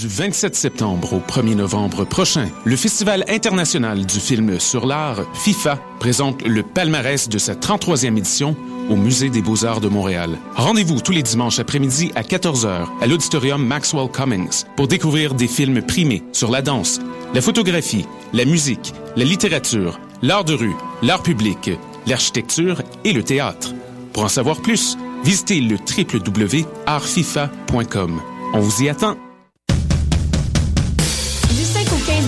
Du 27 septembre au 1er novembre prochain, le Festival international du film sur l'art, FIFA, présente le palmarès de sa 33e édition au Musée des beaux-arts de Montréal. Rendez-vous tous les dimanches après-midi à 14h à l'auditorium Maxwell Cummings pour découvrir des films primés sur la danse, la photographie, la musique, la littérature, l'art de rue, l'art public, l'architecture et le théâtre. Pour en savoir plus, visitez le www.artfifa.com. On vous y attend.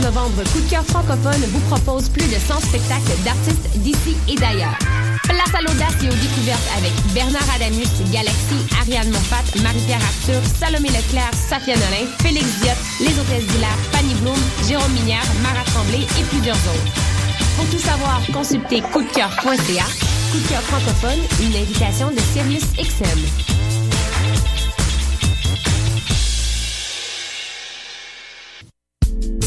Novembre, Coup de cœur francophone vous propose plus de 100 spectacles d'artistes d'ici et d'ailleurs. Place à l'audace et aux découvertes avec Bernard Adamus, Galaxy, Ariane Moffat, Marie-Pierre Arthur, Salomé Leclerc, Safia Nolin, Félix Diop, Les Hôtesses d'Hilaire, Fanny Bloom, Jérôme Minière, Marat Tremblay et plusieurs autres. Pour tout savoir, consultez coupdecoeur.ca. Coup de cœur francophone, une invitation de Sirius XM.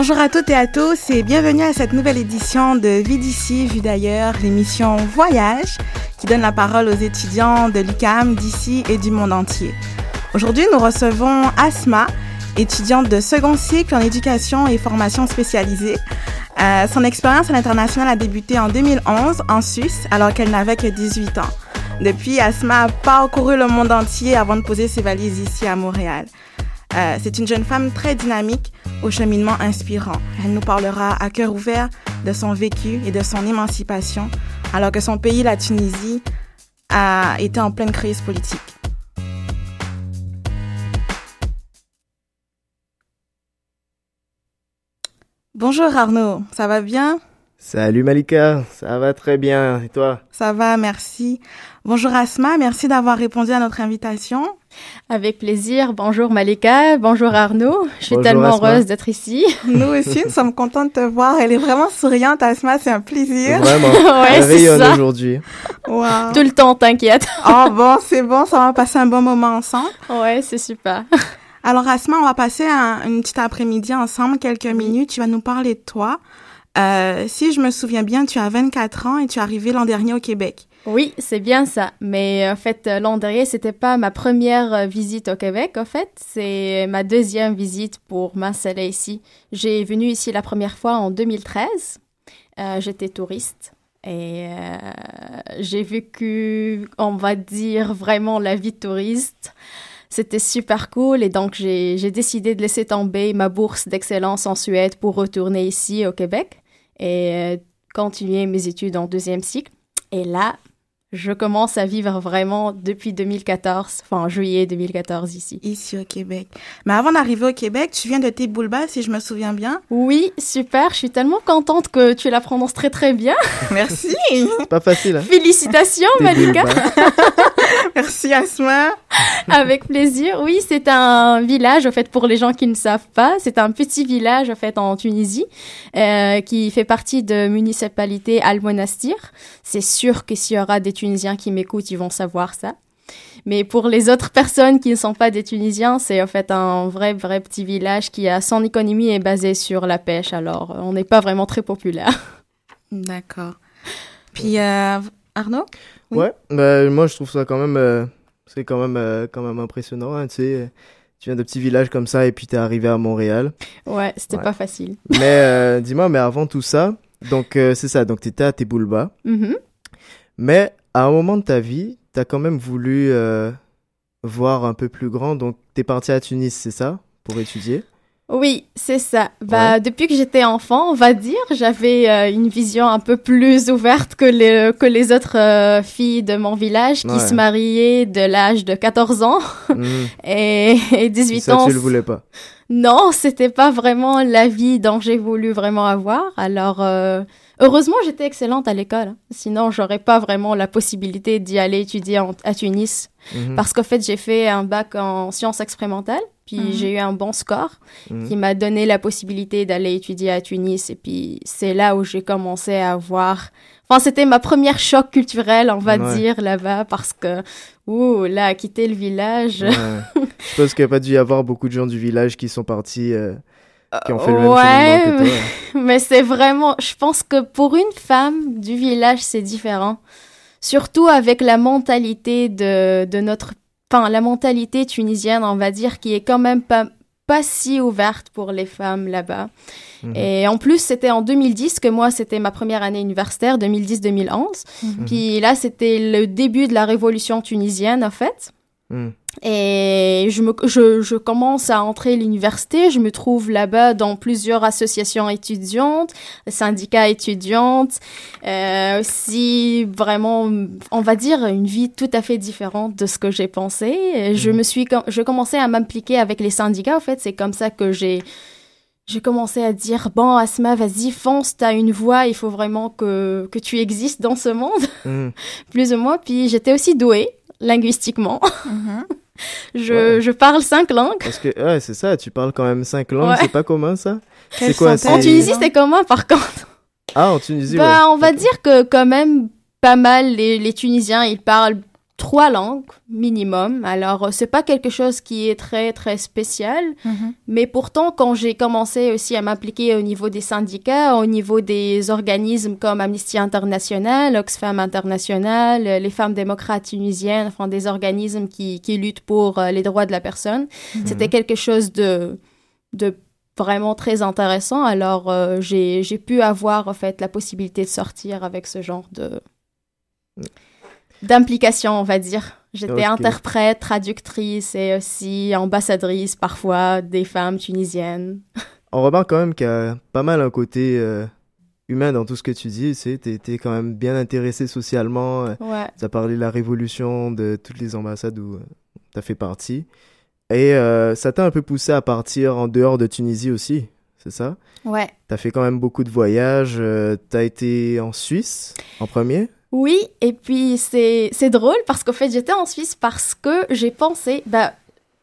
Bonjour à toutes et à tous et bienvenue à cette nouvelle édition de Vie d'ici, Vue d'ailleurs, l'émission Voyage qui donne la parole aux étudiants de l'UCAM, d'ici et du monde entier. Aujourd'hui, nous recevons Asma, étudiante de second cycle en éducation et formation spécialisée. Euh, son expérience à l'international a débuté en 2011 en Suisse alors qu'elle n'avait que 18 ans. Depuis, Asma a parcouru le monde entier avant de poser ses valises ici à Montréal. Euh, c'est une jeune femme très dynamique au cheminement inspirant. Elle nous parlera à cœur ouvert de son vécu et de son émancipation, alors que son pays, la Tunisie, a été en pleine crise politique. Bonjour Arnaud, ça va bien? Salut Malika, ça va très bien. Et toi? Ça va, merci. Bonjour Asma, merci d'avoir répondu à notre invitation. Avec plaisir. Bonjour Malika, bonjour Arnaud. Je suis Bonjour, tellement Asma. heureuse d'être ici. Nous aussi, nous sommes contents de te voir. Elle est vraiment souriante, Asma, c'est un plaisir. Vraiment, Ouais, rayonne ça. aujourd'hui. Wow. Tout le temps, t'inquiète. Oh bon, c'est bon, ça va passer un bon moment ensemble. Ouais, c'est super. Alors Asma, on va passer un, une petite après-midi ensemble, quelques minutes. Tu vas nous parler de toi. Euh, si je me souviens bien, tu as 24 ans et tu es arrivé l'an dernier au Québec. Oui, c'est bien ça. Mais en fait, euh, l'an dernier, c'était pas ma première euh, visite au Québec. En fait, c'est ma deuxième visite pour m'installer ici. J'ai venu ici la première fois en 2013. Euh, J'étais touriste. Et j'ai vécu, on va dire, vraiment la vie de touriste. C'était super cool et donc j'ai décidé de laisser tomber ma bourse d'excellence en Suède pour retourner ici au Québec et euh, continuer mes études en deuxième cycle. Et là, je commence à vivre vraiment depuis 2014, enfin en juillet 2014 ici. Ici au Québec. Mais avant d'arriver au Québec, tu viens de Téboulba, si je me souviens bien. Oui, super, je suis tellement contente que tu la prononces très très bien. Merci. C'est pas facile, hein Félicitations Malika. Merci Asma. Avec plaisir. Oui, c'est un village, en fait, pour les gens qui ne savent pas. C'est un petit village, en fait, en Tunisie, euh, qui fait partie de municipalité Al-Monastir. C'est sûr que s'il y aura des Tunisiens qui m'écoutent, ils vont savoir ça. Mais pour les autres personnes qui ne sont pas des Tunisiens, c'est en fait un vrai, vrai petit village qui a son économie est basée sur la pêche. Alors, on n'est pas vraiment très populaire. D'accord. Puis euh, Arnaud? Oui. Ouais, bah, moi je trouve ça quand même, euh, c'est quand même, euh, quand même impressionnant, hein, tu sais. euh, Tu viens de petits villages comme ça et puis t'es arrivé à Montréal. Ouais, c'était Ouais. pas facile. Mais euh, dis-moi, mais avant tout ça, Donc, euh, c'est ça. Donc, t'étais à Teboulba. Mhm. Mais à un moment de ta vie, t'as quand même voulu euh, voir un peu plus grand. Donc, t'es parti à Tunis, c'est ça Pour étudier? Oui, c'est ça. Bah, Depuis que j'étais enfant, on va dire, j'avais euh, une vision un peu plus ouverte que les, que les autres euh, filles de mon village qui Ouais. se mariaient de l'âge de 14 ans Mhm. et, et 18 Ça, ans. tu le voulais pas? Non, c'était pas vraiment la vie dont j'ai voulu vraiment avoir. Alors, heureusement, j'étais excellente à l'école. Sinon, j'aurais pas vraiment la possibilité d'y aller étudier en- à Tunis. Mhm. Parce qu'en fait, j'ai fait un bac en sciences expérimentales, puis Mhm. j'ai eu un bon score Mhm. qui m'a donné la possibilité d'aller étudier à Tunis. Et puis, c'est là où j'ai commencé à voir... Enfin, c'était ma première choc culturel, on va Ouais. dire, là-bas, parce que, ouh, là, quitter le village... Ouais. Je pense qu'il n'y a pas dû y avoir beaucoup de gens du village qui sont partis, euh, qui ont fait le même Ouais, cheminement que toi. Mais c'est vraiment, je pense que pour une femme du village, c'est différent. Surtout avec la mentalité de, de notre, enfin, la mentalité tunisienne, on va dire, qui est quand même pas, pas si ouverte pour les femmes là-bas. Mhm. Et en plus, c'était en 2010 que moi, c'était ma première année universitaire, 2010-2011. Mhm. Puis là, c'était le début de la révolution tunisienne, en fait. Mhm. Et je, me, je, je commence à entrer à l'université. Je me trouve là-bas dans plusieurs associations étudiantes, syndicats étudiantes. Euh, aussi, vraiment, on va dire, une vie tout à fait différente de ce que j'ai pensé. Et Je Mhm. me suis, je commençais à m'impliquer avec les syndicats. En fait, c'est comme ça que j'ai, j'ai commencé à dire, bon, Asma, vas-y, fonce, t'as une voix, il faut vraiment que, que tu existes dans ce monde, Mhm. plus ou moins. Puis j'étais aussi douée, linguistiquement. Mhm. Je, Ouais. je parle cinq langues. Parce que, ouais, c'est ça, tu parles quand même cinq langues, Ouais. c'est pas commun ça? Quelles quoi, c'est- En Tunisie, c'est comment, par contre Ah, en Tunisie, Bah, ouais. on va dire que quand même pas mal les, les Tunisiens, ils parlent trois langues minimum. Alors, euh, c'est pas quelque chose qui est très très spécial, Mhm. mais pourtant quand j'ai commencé aussi à m'impliquer au niveau des syndicats, au niveau des organismes comme Amnesty International, Oxfam International, euh, les femmes démocrates tunisiennes, enfin des organismes qui, qui luttent pour euh, les droits de la personne, c'était quelque chose de de vraiment très intéressant. Alors, euh, j'ai j'ai pu avoir, en fait, la possibilité de sortir avec ce genre de d'implication, on va dire. J'étais interprète, traductrice et aussi ambassadrice, parfois, des femmes tunisiennes. On remarque quand même qu'il y a pas mal un côté euh, humain dans tout ce que tu dis, tu sais, quand même bien intéressé socialement, euh, Ouais. t'as parlé de la révolution, de toutes les ambassades où euh, t'as fait partie, et euh, ça t'a un peu poussé à partir en dehors de Tunisie aussi, c'est ça? Ouais. T'as fait quand même beaucoup de voyages, euh, t'as été en Suisse en premier? Oui, et puis c'est drôle parce qu'en fait, j'étais en Suisse parce que j'ai pensé, bah,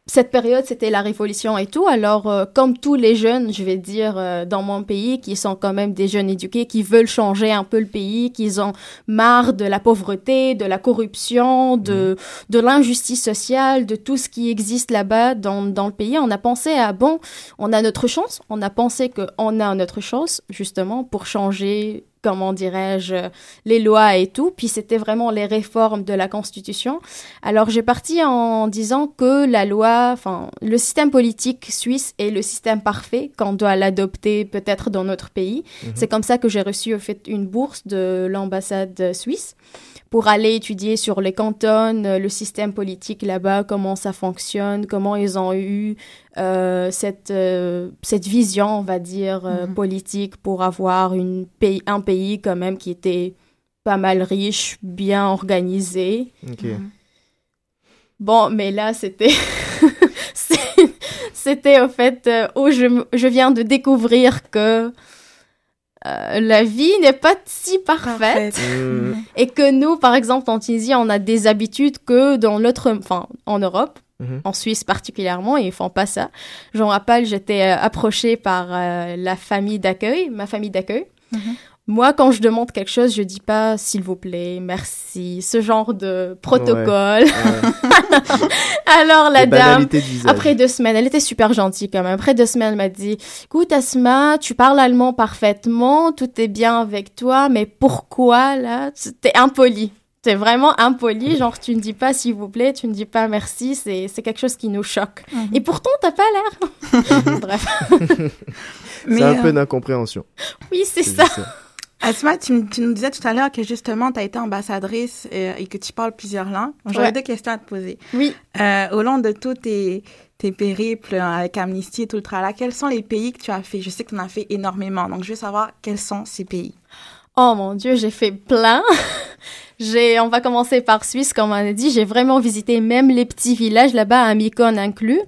cette période, c'était la révolution et tout. Alors, euh, comme tous les jeunes, je vais dire, euh, dans mon pays, qui sont quand même des jeunes éduqués, qui veulent changer un peu le pays, qui ont marre de la pauvreté, de la corruption, de, de l'injustice sociale, de tout ce qui existe là-bas dans, dans le pays, on a pensé à, bon, on a notre chance, on a pensé qu'on a notre chance, justement, pour changer, comment dirais-je, les lois et tout. Puis c'était vraiment les réformes de la Constitution. Alors j'ai parti en disant que la loi, enfin le système politique suisse est le système parfait qu'on doit l'adopter peut-être dans notre pays. C'est comme ça que j'ai reçu au fait une bourse de l'ambassade suisse pour aller étudier sur les cantons, euh, le système politique là-bas, comment ça fonctionne, comment ils ont eu euh, cette, euh, cette vision, on va dire, euh, Mhm. politique pour avoir une pays, un pays quand même qui était pas mal riche, bien organisé. Ok. Bon, mais là, c'était... c'était au fait euh, où je, m- je viens de découvrir que euh, la vie n'est pas si parfaite. Mhm. Et que nous, par exemple, en Tunisie, on a des habitudes que dans l'autre, enfin, en Europe, Mhm. en Suisse particulièrement, ils font pas ça. Je me rappelle, j'étais euh, approchée par euh, la famille d'accueil, ma famille d'accueil. Mhm. Moi, quand je demande quelque chose, je dis pas s'il vous plaît, merci, ce genre de protocole. Ouais. Alors la Les dame, après deux semaines, elle était super gentille quand même. Après deux semaines, elle m'a dit Écoute, Asma, tu parles allemand parfaitement, tout est bien avec toi, mais pourquoi là T'es impoli. T'es vraiment impoli, genre tu ne dis pas s'il vous plaît, tu ne dis pas merci, c'est c'est quelque chose qui nous choque. Mhm. Et pourtant, t'as pas l'air. Bref, C'est un peu euh, d'incompréhension. oui, c'est c'est ça. Asma, tu, tu, nous disais tout à l'heure que justement, tu as été ambassadrice et, et, que tu parles plusieurs langues. J'aurais ouais. deux questions à te poser. Oui. Euh, au long de tous tes, tes périples avec Amnesty et tout le tralala, quels sont les pays que tu as fait? Je sais que tu en as fait énormément, donc je veux savoir quels sont ces pays. Oh mon Dieu, j'ai fait plein. j'ai, on va commencer par Suisse, comme on a dit. J'ai vraiment visité même les petits villages là-bas, à inclus.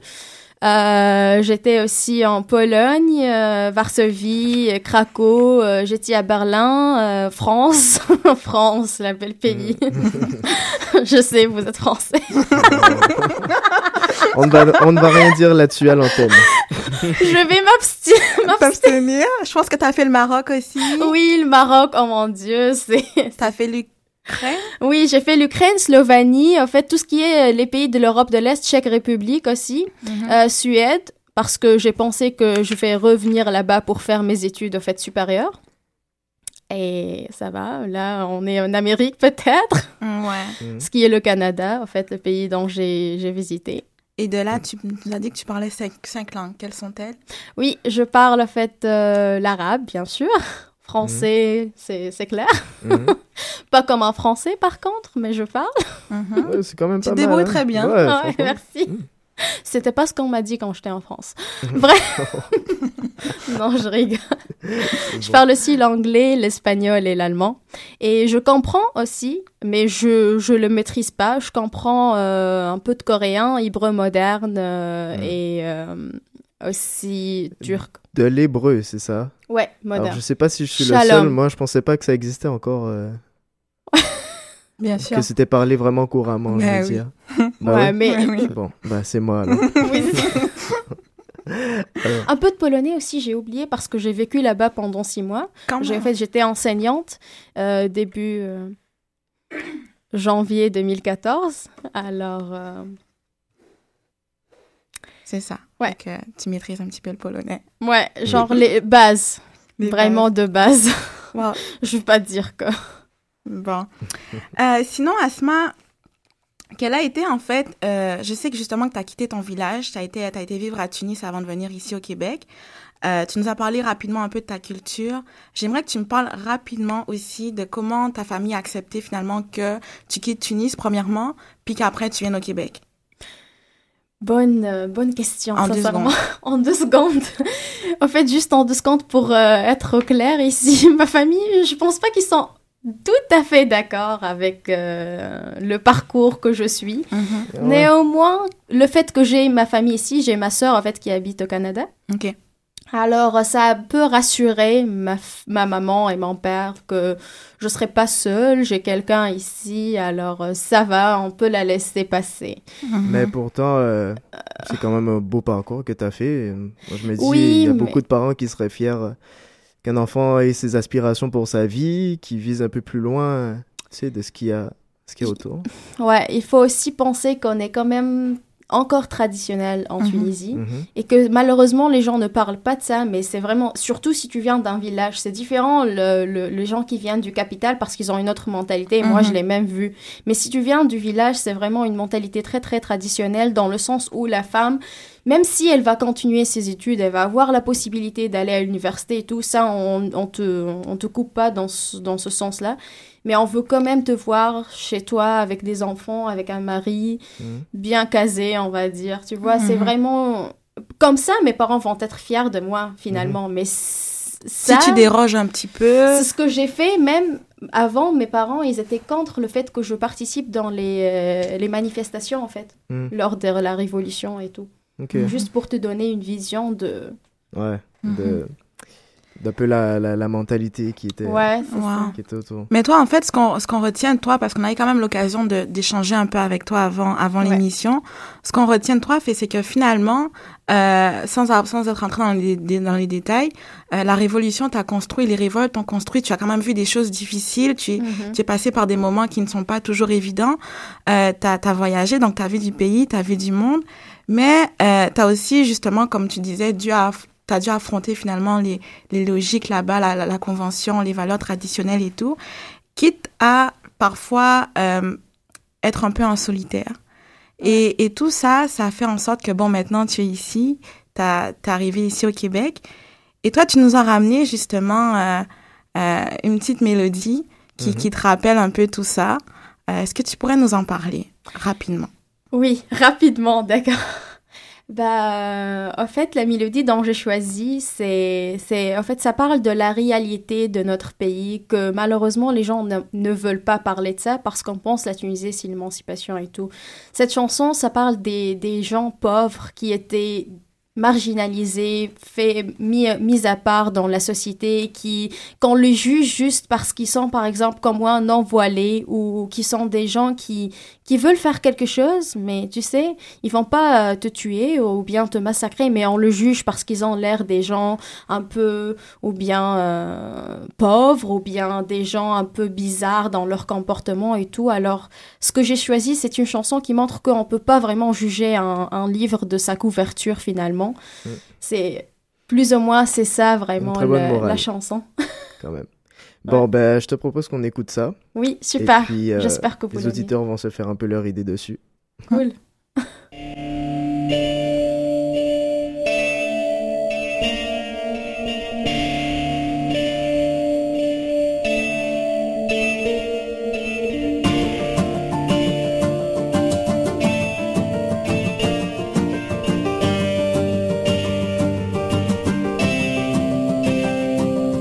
Euh, j'étais aussi en Pologne, euh, Varsovie, Craco, euh, j'étais à Berlin, euh, France, France, la belle pays. Je sais, vous êtes français. on, va, on ne va rien dire là-dessus à l'antenne. Je vais m'abstenir. Je pense que tu as fait le Maroc aussi. Oui, le Maroc, oh mon Dieu, c'est... T'as fait l'Ukraine oui, j'ai fait l'Ukraine, Slovanie, en fait tout ce qui est euh, les pays de l'Europe de l'Est, Tchèque République aussi, mm -hmm. euh, Suède, parce que j'ai pensé que je vais revenir là-bas pour faire mes études en fait supérieures. Et ça va, là on est en Amérique peut-être. Ouais. Mm. Ce qui est le Canada, en fait le pays dont j'ai visité. Et de là, tu nous as dit que tu parlais cinq, cinq langues. Quelles sont-elles? Oui, je parle en fait euh, l'arabe, bien sûr. Français, mmh. c'est clair. Mmh. pas comme en français, par contre, mais je parle. Mmh. Ouais, c'est quand même tu débrouilles mal, très hein. bien. Ouais, Ouais, franchement. merci. C'était pas ce qu'on m'a dit quand j'étais en France. Bref. non, je rigole. Je parle aussi l'anglais, l'espagnol et l'allemand. Et je comprends aussi, mais je je le maîtrise pas. Je comprends euh, un peu de coréen, hébreu moderne euh, et euh, aussi turc. De l'hébreu, c'est ça? Ouais, Alors, moderne. je sais pas si je suis le seul. Moi, je pensais pas que ça existait encore. euh, Bien sûr. que c'était parlé vraiment couramment, je veux oui. dire. Bah ouais, mais oui. Bon, bah c'est moi alors. Oui, c'est ça. Un peu de polonais aussi, j'ai oublié parce que j'ai vécu là-bas pendant six mois. J'ai en fait, j'étais enseignante euh, début euh, janvier 2014. Alors, euh, C'est ça. Ouais. Donc, euh, tu maîtrises un petit peu le polonais. ouais, genre les bases, Les vraiment de base. Wow. Je vais pas dire que. Bon. Euh, sinon, Asma, quelle a été en fait, euh, je sais que justement que tu as quitté ton village, tu as été, t'as été vivre à Tunis avant de venir ici au Québec. Euh, tu nous as parlé rapidement un peu de ta culture. J'aimerais que tu me parles rapidement aussi de comment ta famille a accepté finalement que tu quittes Tunis premièrement, puis qu'après tu viennes au Québec. Bonne, euh, bonne question. En deux sincèrement. en deux secondes. en fait, juste en deux secondes pour euh, être clair ici, ma famille, je pense pas qu'ils sont tout à fait d'accord avec euh, le parcours que je suis. Ouais. Néanmoins, le fait que j'ai ma famille ici, j'ai ma sœur en fait qui habite au Canada. Ok. Alors, ça peut rassurer ma, f- ma maman et mon père que je serai pas seule, j'ai quelqu'un ici, alors euh, ça va, on peut la laisser passer. Mais pourtant, euh, c'est quand même un beau parcours que tu as fait. Moi, je me dis, Oui, il y a mais- beaucoup de parents qui seraient fiers euh, qu'un enfant ait ses aspirations pour sa vie, qui vise un peu plus loin, tu sais, de ce qu'il y a, ce qu'il y a autour. Ouais, il faut aussi penser qu'on est quand même encore traditionnel en Mhm. Tunisie Mhm. et que malheureusement les gens ne parlent pas de ça, mais c'est vraiment, surtout si tu viens d'un village, c'est différent le, le- les gens qui viennent du capital parce qu'ils ont une autre mentalité, et moi Mhm. je l'ai même vu. Mais si tu viens du village, c'est vraiment une mentalité très très traditionnelle dans le sens où la femme, même si elle va continuer ses études, elle va avoir la possibilité d'aller à l'université et tout ça, on, on te, on te coupe pas dans ce, dans ce sens-là. Mais on veut quand même te voir chez toi avec des enfants, avec un mari, Mhm. bien casé, on va dire. Tu vois, c'est Mhm. vraiment comme ça. Mes parents vont être fiers de moi finalement. Mais c- Si tu déroges un petit peu. c'est ce que j'ai fait. Même avant, mes parents, ils étaient contre le fait que je participe dans les, euh, les manifestations en fait, Mhm. lors de la révolution et tout. Juste pour te donner une vision de. Ouais. Mhm. De, d'un peu la, la, la mentalité qui était, Ouais, c'est Wow. ça. qui était autour. Mais toi, en fait, ce qu'on ce qu'on retient de toi, parce qu'on a eu quand même l'occasion de- d'échanger un peu avec toi avant avant Ouais. l'émission, ce qu'on retient de toi, fait, c'est que finalement, euh, sans a- sans être entré dans les dans les détails, euh, la révolution t'a construit, les révoltes ont construit. Tu as quand même vu des choses difficiles. Tu es Mhm. tu es passé par des moments qui ne sont pas toujours évidents. Euh, tu as, voyagé, donc tu as vu du pays, tu as vu du monde. Mais euh, tu as aussi, justement, comme tu disais, dû à, as dû affronter finalement les, les logiques là-bas, la, la, la convention, les valeurs traditionnelles et tout, quitte à parfois euh, être un peu en solitaire. Et, et tout ça, ça fait en sorte que, bon, maintenant tu es ici, tu es arrivé ici au Québec. Et toi, tu nous as ramené justement... Euh, euh, une petite mélodie qui, qui te rappelle un peu tout ça. Est-ce que tu pourrais nous en parler rapidement? Oui, rapidement, d'accord. Bah, en fait, la mélodie dont j'ai choisi, c'est, c'est, en fait, ça parle de la réalité de notre pays, que malheureusement les gens ne, ne veulent pas parler de ça parce qu'on pense la Tunisie, c'est l'émancipation et tout. Cette chanson, ça parle des, des gens pauvres qui étaient marginalisés, fait, mis, mis à part dans la société, qui, qu'on les juge juste parce qu'ils sont, par exemple, comme moi, non voilés ou qui sont des gens qui, qui veulent faire quelque chose, mais tu sais, ils vont pas euh, te tuer ou bien te massacrer, mais on le juge parce qu'ils ont l'air des gens un peu, ou bien euh, pauvres, ou bien des gens un peu bizarres dans leur comportement et tout. Alors, ce que j'ai choisi, c'est une chanson qui montre qu'on peut pas vraiment juger un, un livre de sa couverture finalement. Mm. C'est plus ou moins c'est ça vraiment le- la chanson. Quand même. Bon, ben, je te propose qu'on écoute ça. Oui, super. Et puis, euh, J'espère que vous les l'aimez. auditeurs vont se faire un peu leur idée dessus. Cool.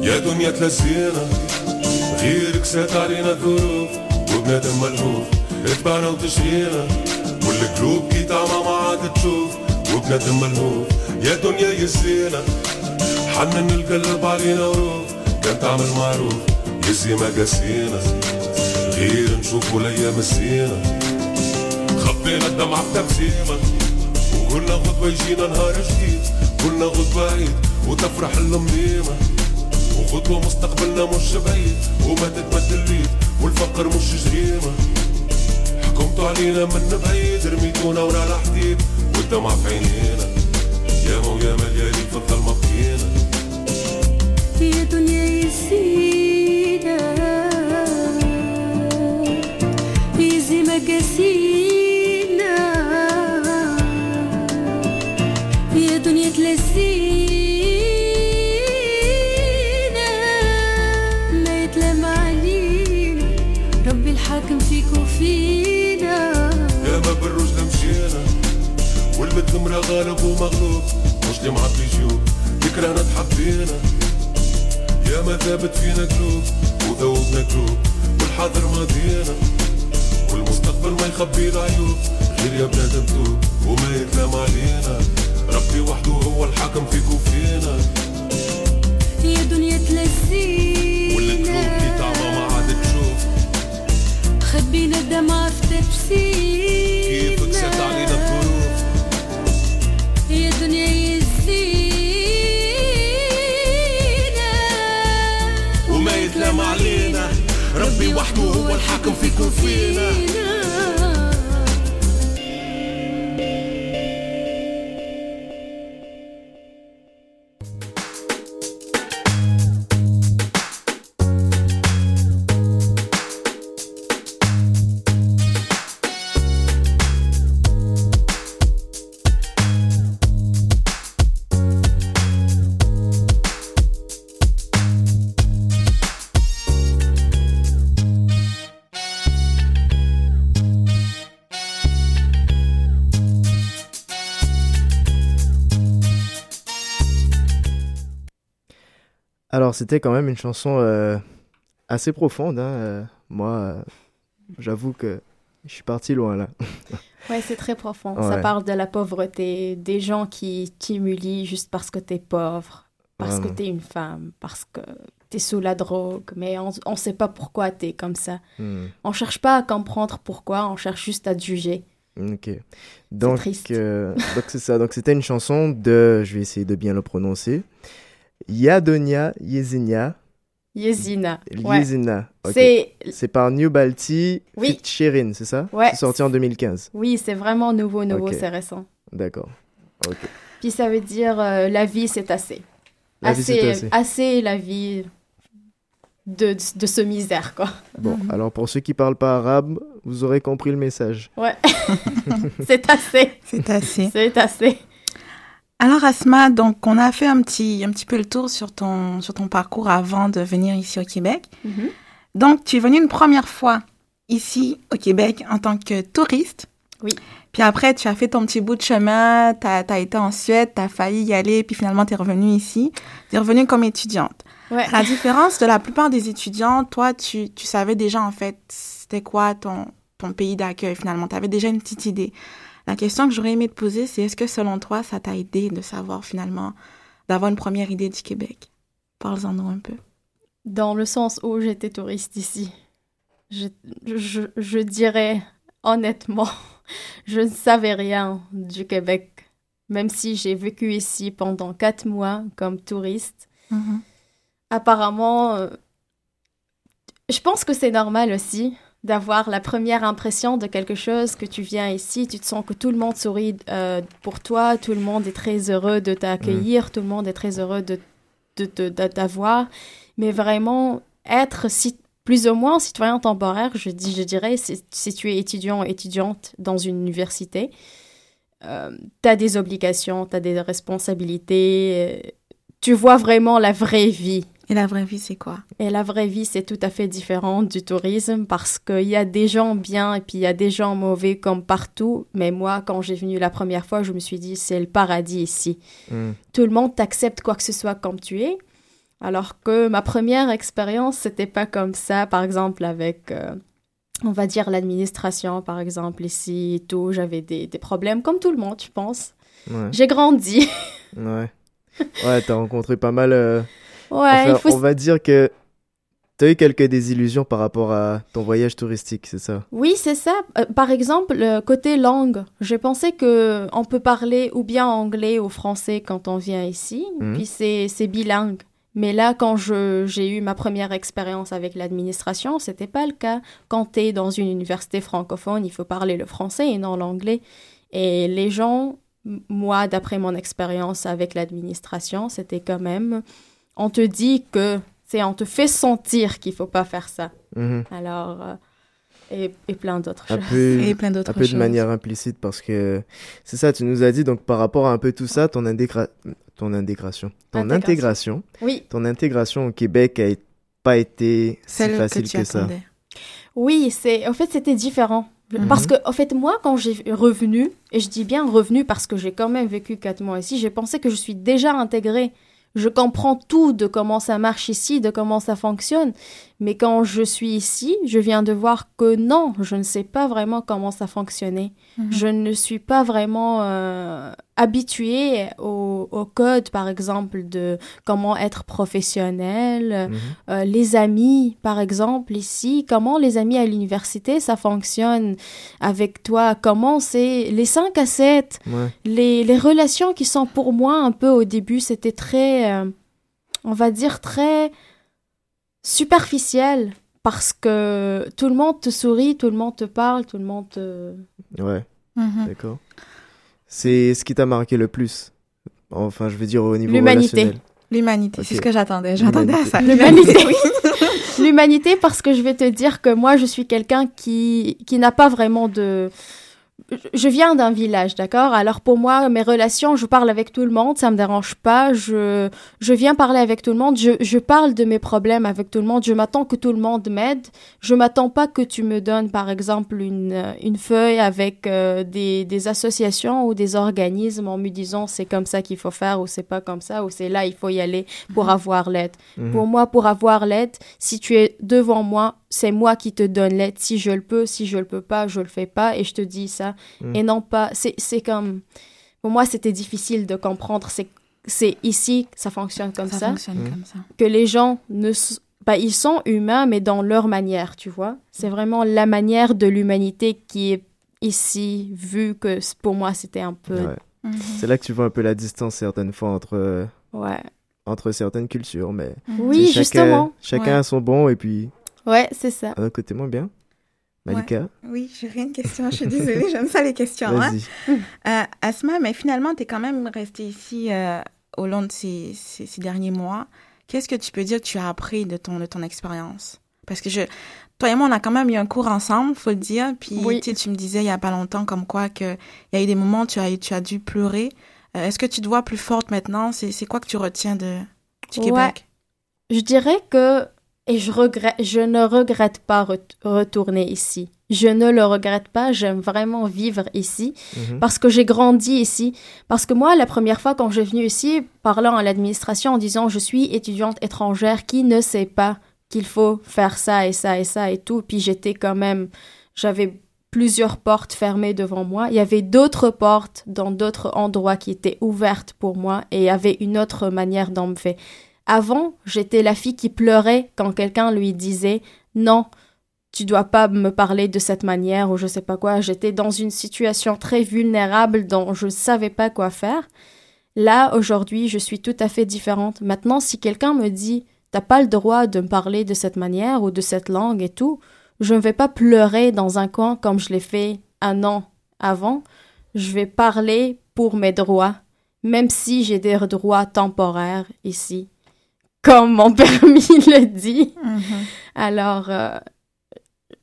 يا دنيا تلزينا غيرك سات علينا الظروف وبنادم ملهوف اتبعنا وتشرينا والقلوب كي تعمى ما عاد تشوف وبنادم ملهوف يا دنيا يزينا حنن القلب علينا وروف كان تعمل معروف يزي ما قاسينا. غير نشوفوا الأيام الزينه خبينا الدمعة بتبسيمة وقلنا غدوة يجينا نهار جديد قلنا غدوة عيد وتفرح المنيمة وخطوة مستقبلنا مش بعيد وما تتمد اليد والفقر مش جريمة. حكمتوا علينا من بعيد رميتونا ورا الحديد والدمع في عينينا. ياما وياما ليالي في الظلمة يا دنيا يزينا والمتمرة غالب ومغلوب. اللي معطي جيوب. ذكرانا تحبينا ياما ثابت فينا قلوب. وذوبنا قلوب. والحاضر ماضينا. والمستقبل ما يخبي العيوب غير يا بنادم توب وما يتلام علينا. ربي وحده هو الحاكم فيك وفينا يا دنيا والقلوب كي تلسينا تعمى ما عاد تشوف. خبينا الدمعة في تبسينا c'était quand même une chanson euh, assez profonde. hein, euh, moi, euh, j'avoue que je suis parti loin là. Ouais, c'est très profond. Ça parle de la pauvreté, des gens qui t'humilient juste parce que t'es pauvre, parce que t'es une femme, parce que t'es sous la drogue, mais on, on sait pas pourquoi t'es comme ça. Hmm, On cherche pas à comprendre pourquoi, on cherche juste à te juger. Ok. Donc, euh, donc c'est ça. Donc, c'était une chanson de, je vais essayer de bien le prononcer, Yadonia Yezenia Yezina. Ouais. Yezina. Ok. C'est C'est par New Balti Oui. Shirin, c'est ça? Ouais. C'est sorti en 2015. oui, c'est vraiment nouveau, nouveau, c'est récent. D'accord. Ok. Puis ça veut dire euh, la vie c'est assez. La vie, c'est assez. assez la vie de, de ce misère quoi. Bon, alors pour ceux qui parlent pas arabe, vous aurez compris le message. Ouais. c'est assez. C'est assez. C'est assez. Alors Asma, donc on a fait un petit, un petit peu le tour sur ton, sur ton parcours avant de venir ici au Québec. Mhm. Donc tu es venu une première fois ici au Québec en tant que touriste. Oui. Puis après, tu as fait ton petit bout de chemin, tu as, été en Suède, tu as failli y aller, puis finalement tu es revenu ici. Tu es revenu comme étudiante. Ouais. À la différence de la plupart des étudiants, toi, tu, tu savais déjà en fait c'était quoi ton, ton pays d'accueil finalement. Tu avais déjà une petite idée. La question que j'aurais aimé te poser, c'est est-ce que selon toi, ça t'a aidé de savoir finalement, d'avoir une première idée du Québec? Parle-en nous un peu. Dans le sens où j'étais touriste ici, je, je, je dirais honnêtement, je ne savais rien du Québec. Même si j'ai vécu ici pendant quatre mois comme touriste, Mhm. apparemment, euh, je pense que c'est normal aussi d'avoir la première impression de quelque chose, que tu viens ici, tu te sens que tout le monde sourit euh, pour toi, tout le monde est très heureux de t'accueillir, tout le monde est très heureux de de, de- de t'avoir, mais vraiment être si, plus ou moins citoyen temporaire, je, dis, je dirais, si, si tu es étudiant ou étudiante dans une université, tu as des obligations, tu as des responsabilités, euh, tu vois vraiment la vraie vie. Et la vraie vie, c'est quoi? Et la vraie vie, c'est tout à fait différent du tourisme parce qu'il y a des gens bien et puis il y a des gens mauvais comme partout. Mais moi, quand j'ai venu la première fois, je me suis dit, c'est le paradis ici. Hmm. Tout le monde t'accepte quoi que ce soit comme tu es. Alors que ma première expérience, c'était pas comme ça. Par exemple, avec, euh, on va dire, l'administration, par exemple, ici et tout. J'avais des, des problèmes comme tout le monde, je pense. Ouais. J'ai grandi. Ouais. Ouais, t'as rencontré pas mal. euh, Ouais, enfin, faut On va dire que t'as eu quelques désillusions par rapport à ton voyage touristique, c'est ça? Oui, c'est ça. Euh, par exemple, le côté langue, j'ai pensé que on peut parler ou bien anglais ou français quand on vient ici, Mhm. puis c'est bilingue. Mais là, quand j'ai eu ma première expérience avec l'administration, c'était pas le cas. Quand tu es dans une université francophone, il faut parler le français et non l'anglais. Et les gens, moi, d'après mon expérience avec l'administration, c'était quand même, on te dit que, c'est, on te fait sentir qu'il faut pas faire ça. Mhm. Alors, euh, et, et plein d'autres Un choses. peu, Et plein d'autres un peu de manière implicite parce que c'est ça, tu nous as dit donc par rapport à un peu tout ça, ton indégra... ton indégration, ton Intégration. intégration, Oui, ton intégration au Québec a pas été si facile que tu que, ça. oui, c'est, en fait, c'était différent. Mhm. Parce que, en fait, moi, quand j'ai revenu, et je dis bien revenu parce que j'ai quand même vécu quatre mois ici, j'ai pensé que je suis déjà intégrée. Je comprends tout de comment ça marche ici, de comment ça fonctionne. Mais quand je suis ici, je viens de voir que non, je ne sais pas vraiment comment ça fonctionnait. Mhm. Je ne suis pas vraiment euh, habituée au, au code, par exemple, de comment être professionnel, Mhm. euh, les amis, par exemple, ici, comment les amis à l'université, ça fonctionne avec toi, comment c'est les 5 à 7, Ouais. les, les relations qui sont pour moi un peu au début, c'était très, euh, on va dire, très superficiel parce que tout le monde te sourit, tout le monde te parle, tout le monde te... Ouais, Mhm. d'accord. C'est ce qui t'a marqué le plus. Enfin, je veux dire au niveau L'humanité. relationnel. L'humanité, c'est ce que j'attendais. J'attendais à ça. L'humanité. oui. L'humanité, parce que je vais te dire que moi, je suis quelqu'un qui, qui n'a pas vraiment de... Je viens d'un village, d'accord? Alors pour moi, mes relations, je parle avec tout le monde, ça me dérange pas. Je, je viens parler avec tout le monde, je, je parle de mes problèmes avec tout le monde. Je m'attends que tout le monde m'aide. Je m'attends pas que tu me donnes, par exemple, une, une feuille avec euh, des, des associations ou des organismes en me disant c'est comme ça qu'il faut faire ou c'est pas comme ça ou c'est là il faut y aller pour avoir l'aide. Mhm. Pour moi, pour avoir l'aide, si tu es devant moi, c'est moi qui te donne l'aide. Si je le peux, si je le peux pas, je le fais pas et je te dis ça. Mm. Et non pas, c'est c'est comme, pour moi, c'était difficile de comprendre. C'est c'est ici que ça fonctionne comme ça, Ça fonctionne Mhm. comme ça. que les gens ne, bah, ils sont humains, mais dans leur manière, tu vois. C'est vraiment la manière de l'humanité qui est ici, vu que pour moi, c'était un peu, Ouais. Mhm. C'est là que tu vois un peu la distance certaines fois entre, ouais. entre certaines cultures, mais Oui, c'est chacun- justement. Chacun Ouais. a son bon et puis Ouais, c'est ça. un autre côté moins bien. Malika, Oui, j'ai une question. Je suis désolée, j'aime ça les questions. hein. vas-y. Euh, Asma, mais finalement, tu es quand même restée ici euh, au long de ces, ces, ces derniers mois. Qu'est-ce que tu peux dire que tu as appris de ton, de ton expérience? Parce que je, toi et moi, on a quand même eu un cours ensemble, faut le dire. Puis Oui. tu me disais il y a pas longtemps comme quoi que il y a eu des moments où tu as, tu as dû pleurer. Euh, Est-ce que tu te vois plus forte maintenant? C'est c'est quoi que tu retiens de, du Ouais. Québec? Je dirais que, et je regrette, je ne regrette pas ret- retourner ici. Je ne le regrette pas, j'aime vraiment vivre ici Mhm. parce que j'ai grandi ici. Parce que moi, la première fois quand j'ai venu ici, parlant à l'administration en disant je suis étudiante étrangère qui ne sait pas qu'il faut faire ça et ça et ça et tout, puis j'étais quand même, j'avais plusieurs portes fermées devant moi. Il y avait d'autres portes dans d'autres endroits qui étaient ouvertes pour moi et il y avait une autre manière d'en me faire. Avant, j'étais la fille qui pleurait quand quelqu'un lui disait non, tu dois pas me parler de cette manière ou je sais pas quoi. J'étais dans une situation très vulnérable dont je savais pas quoi faire. Là, aujourd'hui, je suis tout à fait différente. Maintenant, si quelqu'un me dit t'as pas le droit de me parler de cette manière ou de cette langue et tout, je ne vais pas pleurer dans un coin comme je l'ai fait un an avant. Je vais parler pour mes droits, même si j'ai des droits temporaires ici, comme mon permis le dit. Alors, euh,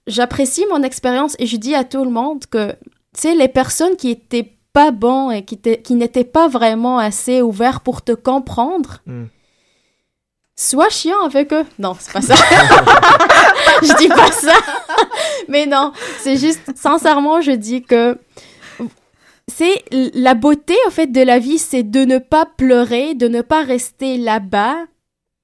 j'apprécie mon expérience et je dis à tout le monde que, tu sais, les personnes qui étaient pas bons et qui n'étaient pas vraiment assez ouverts pour te comprendre, Mm. sois chiant avec eux. Non, c'est pas ça. je dis pas ça. Mais non, c'est juste, sincèrement, je dis que c'est la beauté, en fait, de la vie, c'est de ne pas pleurer, de ne pas rester là-bas.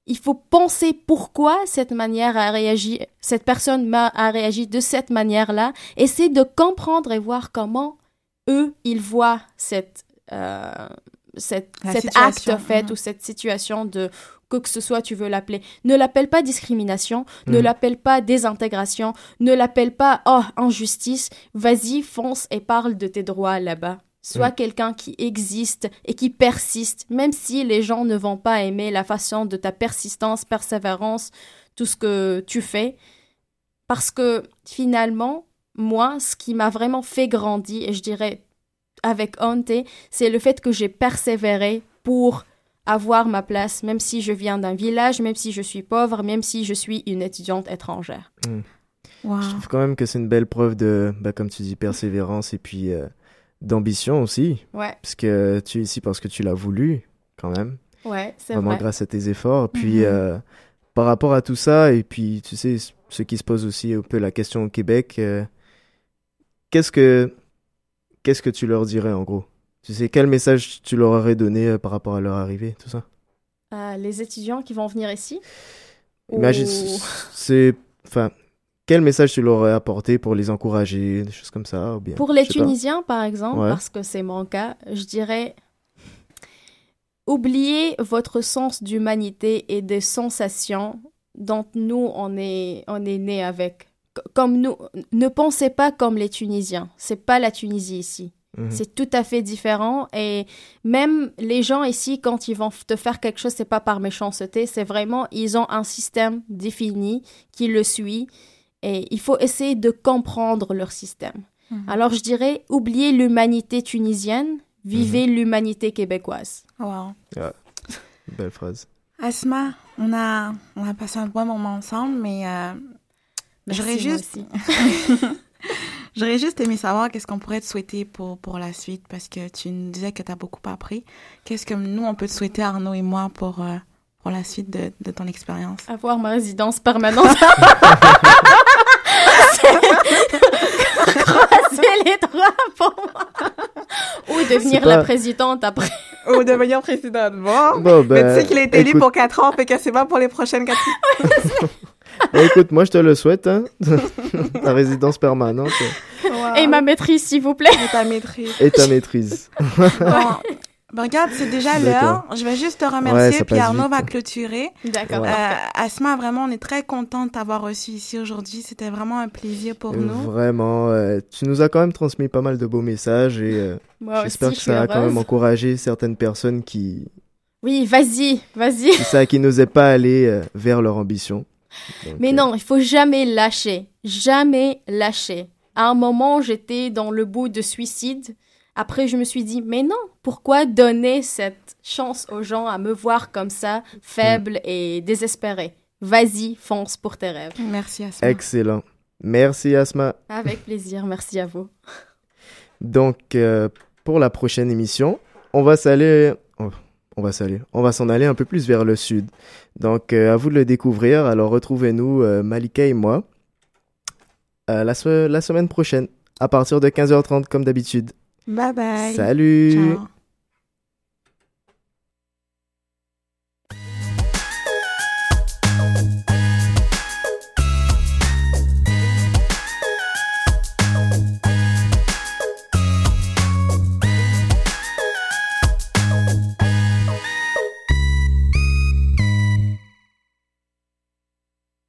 Il faut penser pourquoi cette manière a réagi, cette personne a réagi de cette manière-là. Essayer de comprendre et voir comment eux, ils voient cette, euh, cette, cet acte, en fait, mhm. ou cette situation de quoi que ce soit tu veux l'appeler. Ne l'appelle pas discrimination, ne Mhm. l'appelle pas désintégration, ne l'appelle pas oh injustice. Vas-y, fonce et parle de tes droits là-bas. Sois Mhm. quelqu'un qui existe et qui persiste, même si les gens ne vont pas aimer la façon de ta persistance, persévérance, tout ce que tu fais. Parce que finalement, moi, ce qui m'a vraiment fait grandir, et je dirais avec Ante, c'est le fait que j'ai persévéré pour avoir ma place, même si je viens d'un village, même si je suis pauvre, même si je suis une étudiante étrangère. Wow. Je trouve quand même que c'est une belle preuve de, bah, comme tu dis, persévérance et puis euh, d'ambition aussi. Ouais, Parce que tu es ici parce que tu l'as voulu, quand même. ouais, c'est Vraiment vrai. grâce à tes efforts. Puis Mhm. euh, par rapport à tout ça, et puis tu sais, ce qui se pose aussi un peu la question au Québec, euh, qu'est-ce que qu'est-ce que tu leur dirais en gros? Tu sais, quel message tu leur aurais donné euh, par rapport à leur arrivée, tout ça? Les étudiants qui vont venir ici? Imagine, ou- c'est. Enfin, quel message tu leur aurais apporté pour les encourager, des choses comme ça ou bien, Pour les pas. Tunisiens, par exemple, Ouais. parce que c'est mon cas, je dirais oubliez votre sens d'humanité et des sensations dont nous, on est, on est né avec. Comme nous, ne pensez pas comme les Tunisiens. C'est pas la Tunisie ici. Mhm. C'est tout à fait différent et même les gens ici, quand ils vont te faire quelque chose, c'est pas par méchanceté, c'est vraiment, ils ont un système défini qui le suit et il faut essayer de comprendre leur système. Mhm. Alors je dirais, oubliez l'humanité tunisienne, vivez l'humanité québécoise. Wow. Belle phrase. Asma, on a, on a passé un bon moment ensemble, mais euh, j'aurais juste, j'aurais juste aimé savoir qu'est-ce qu'on pourrait te souhaiter pour, pour la suite, parce que tu nous disais que tu as beaucoup appris. Qu'est-ce que nous, on peut te souhaiter, Arnaud et moi, pour, euh, pour la suite de, de ton expérience? Avoir ma résidence permanente. Les droits pour moi. Ou devenir la présidente après. Ou devenir présidente. Bon. Bon, Mais ben, tu sais qu'il a été élu pour 4 ans, fait que c'est pas pour les prochaines 4 ans. ben, écoute, moi je te le souhaite, hein. ta résidence permanente Et ma maîtrise, s'il vous plaît. ta maîtrise. et ta maîtrise. Bon, ben regarde, c'est déjà l'heure. Je vais juste te Ouais, remercier, ça puis Arnaud vite. va clôturer. D'accord. Ouais. Euh, Asma, vraiment, on est très content de t'avoir reçu ici aujourd'hui. C'était vraiment un plaisir pour nous. Vraiment, euh, tu nous as quand même transmis pas mal de beaux messages et euh, j'espère que je ça a quand même encouragé certaines personnes qui, Oui, vas-y, vas-y. qui, ça, qui n'osaient pas aller euh, vers leur ambition. Donc, Mais euh, non, il faut jamais lâcher. Jamais lâcher. À un moment, j'étais dans le bout de suicide. Après, je me suis dit, mais non, pourquoi donner cette chance aux gens à me voir comme ça, faible et désespéré? Vas-y, fonce pour tes rêves. Merci Asma. Excellent. Merci Asma. Avec plaisir, merci à vous. Donc, euh, pour la prochaine émission, on va s'aller. oh, On va s'aller. On va s'en aller un peu plus vers le sud. Donc, euh, à vous de le découvrir. Alors, retrouvez-nous, euh, Malika et moi, euh, la, se- la semaine prochaine, à partir de 15h30, comme d'habitude. Bye bye. Salut! Ciao.